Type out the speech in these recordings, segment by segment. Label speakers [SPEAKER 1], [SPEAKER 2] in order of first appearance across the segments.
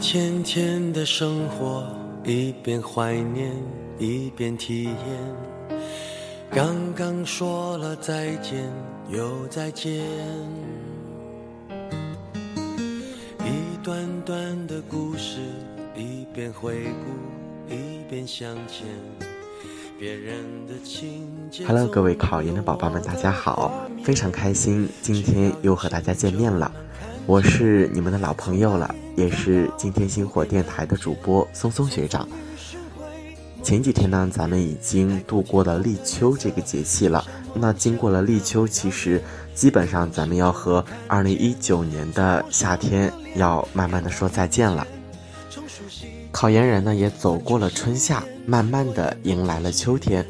[SPEAKER 1] 天天的生活，一边怀念一边体验。刚刚说了再见，又再见。一段段的故事，一边回顾一边向前。别人的情节。
[SPEAKER 2] Hello，各位考研的宝宝们，大家好，非常开心，今天又和大家见面了。我是你们的老朋友了，也是今天星火电台的主播松松学长。前几天呢，咱们已经度过了立秋这个节气了。那经过了立秋，其实基本上咱们要和二零一九年的夏天要慢慢的说再见了。考研人呢也走过了春夏，慢慢的迎来了秋天。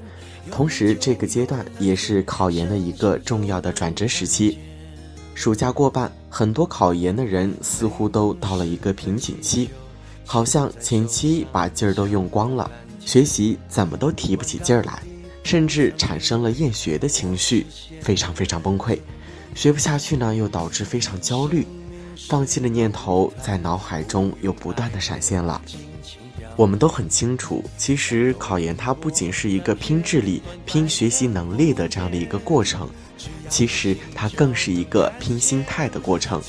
[SPEAKER 2] 同时，这个阶段也是考研的一个重要的转折时期。暑假过半，很多考研的人似乎都到了一个瓶颈期，好像前期把劲儿都用光了。学习怎么都提不起劲儿来，甚至产生了厌学的情绪，非常非常崩溃。学不下去呢，又导致非常焦虑，放弃的念头在脑海中又不断的闪现了。我们都很清楚，其实考研它不仅是一个拼智力、拼学习能力的这样的一个过程，其实它更是一个拼心态的过程。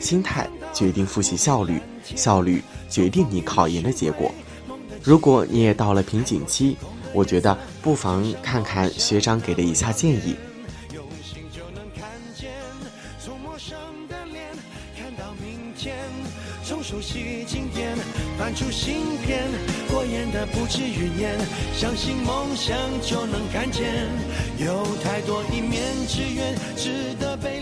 [SPEAKER 2] 心态决定复习效率，效率决定你考研的结果。如果你也到了瓶颈期，我觉得不妨看看学长给的以下建议。
[SPEAKER 1] 翻出新篇，过眼的不止云烟，相信梦想就能看见，有太多一面之缘值得被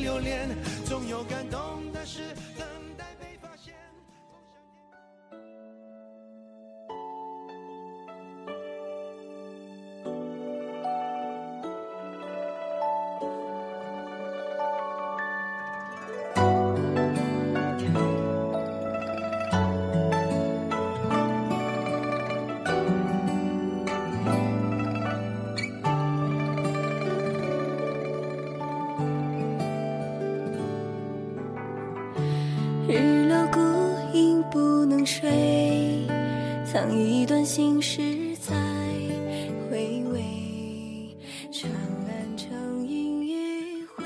[SPEAKER 3] 藏一段心事在回味。长安城阴余晖。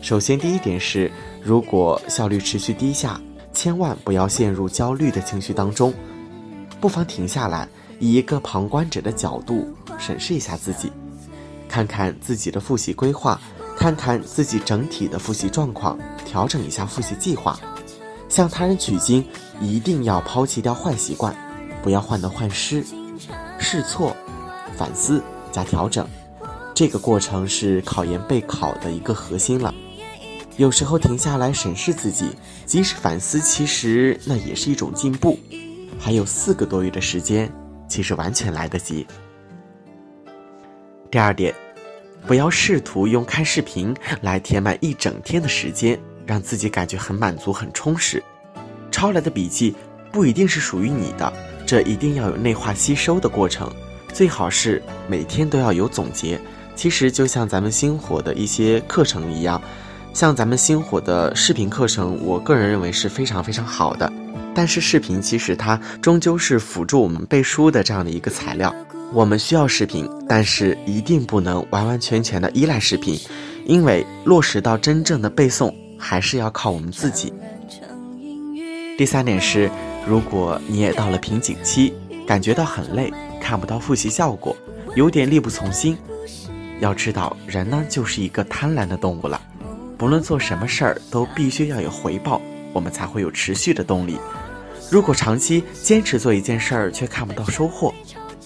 [SPEAKER 2] 首先，第一点是，如果效率持续低下，千万不要陷入焦虑的情绪当中，不妨停下来，以一个旁观者的角度审视一下自己，看看自己的复习规划，看看自己整体的复习状况，调整一下复习计划。向他人取经，一定要抛弃掉坏习惯，不要患得患失，试错、反思加调整。这个过程是考研备考的一个核心了。有时候停下来审视自己，即使反思，其实那也是一种进步。还有四个多月的时间，其实完全来得及。第二点，不要试图用看视频来填满一整天的时间，让自己感觉很满足、很充实。抄来的笔记不一定是属于你的，这一定要有内化吸收的过程，最好是每天都要有总结。其实就像咱们星火的一些课程一样，像咱们星火的视频课程，我个人认为是非常非常好的。但是视频其实它终究是辅助我们背书的这样的一个材料，我们需要视频，但是一定不能完完全全的依赖视频，因为落实到真正的背诵还是要靠我们自己。第三点是，如果你也到了瓶颈期，感觉到很累，看不到复习效果，有点力不从心，要知道人呢就是一个贪婪的动物了，不论做什么事儿都必须要有回报，我们才会有持续的动力。如果长期坚持做一件事儿却看不到收获，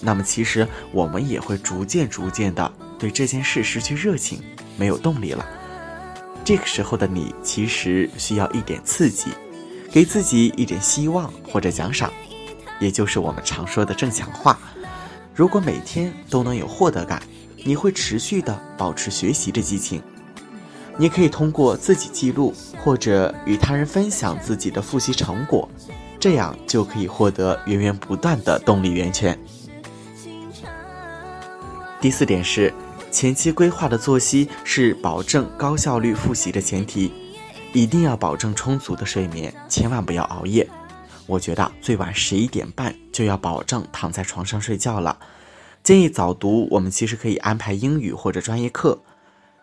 [SPEAKER 2] 那么其实我们也会逐渐逐渐的对这件事失去热情，没有动力了。这个时候的你其实需要一点刺激。给自己一点希望或者奖赏，也就是我们常说的正强化。如果每天都能有获得感，你会持续的保持学习的激情。你可以通过自己记录或者与他人分享自己的复习成果，这样就可以获得源源不断的动力源泉。第四点是，前期规划的作息是保证高效率复习的前提。一定要保证充足的睡眠，千万不要熬夜。我觉得最晚十一点半就要保证躺在床上睡觉了。建议早读，我们其实可以安排英语或者专业课。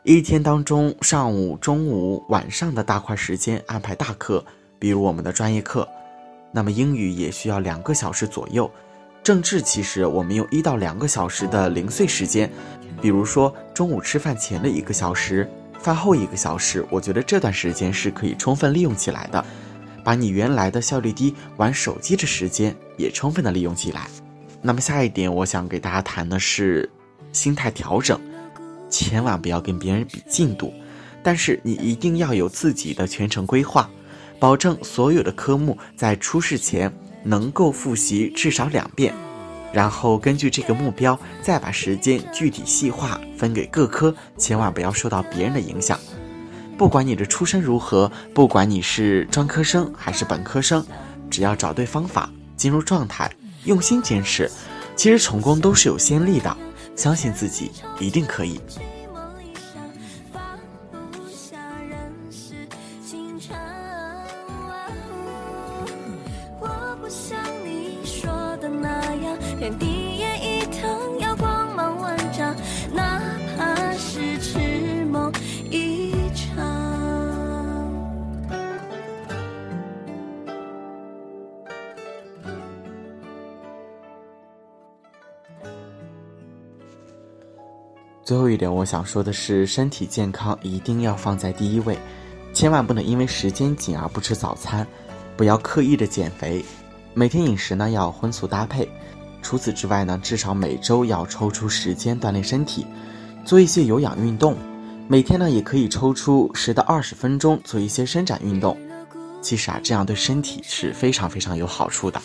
[SPEAKER 2] 一天当中，上午、中午、晚上的大块时间安排大课，比如我们的专业课。那么英语也需要两个小时左右。政治其实我们用一到两个小时的零碎时间，比如说中午吃饭前的一个小时，饭后一个小时，我觉得这段时间是可以充分利用起来的，把你原来的效率低玩手机的时间也充分的利用起来。那么下一点，我想给大家谈的是心态调整。千万不要跟别人比进度，但是你一定要有自己的全程规划，保证所有的科目在出试前能够复习至少两遍，然后根据这个目标再把时间具体细化分给各科，千万不要受到别人的影响。不管你的出身如何，不管你是专科生还是本科生，只要找对方法，进入状态，用心坚持，其实成功都是有先例的。相信自己，一定可以。最后一点，我想说的是，身体健康一定要放在第一位，千万不能因为时间紧而不吃早餐，不要刻意的减肥，每天饮食呢要荤素搭配。除此之外呢，至少每周要抽出时间锻炼身体，做一些有氧运动，每天呢也可以抽出十到二十分钟做一些伸展运动。其实啊，这样对身体是非常非常有好处的。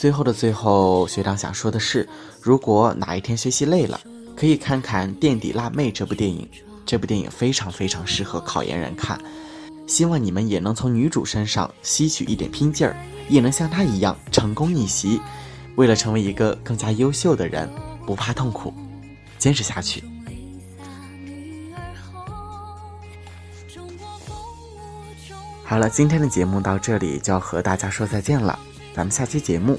[SPEAKER 2] 最后的最后，学长想说的是，如果哪一天学习累了，可以看看《垫底辣妹》这部电影。这部电影非常非常适合考研人看，希望你们也能从女主身上吸取一点拼劲儿，也能像她一样成功逆袭。为了成为一个更加优秀的人，不怕痛苦，坚持下去。好了，今天的节目到这里就要和大家说再见了，咱们下期节目。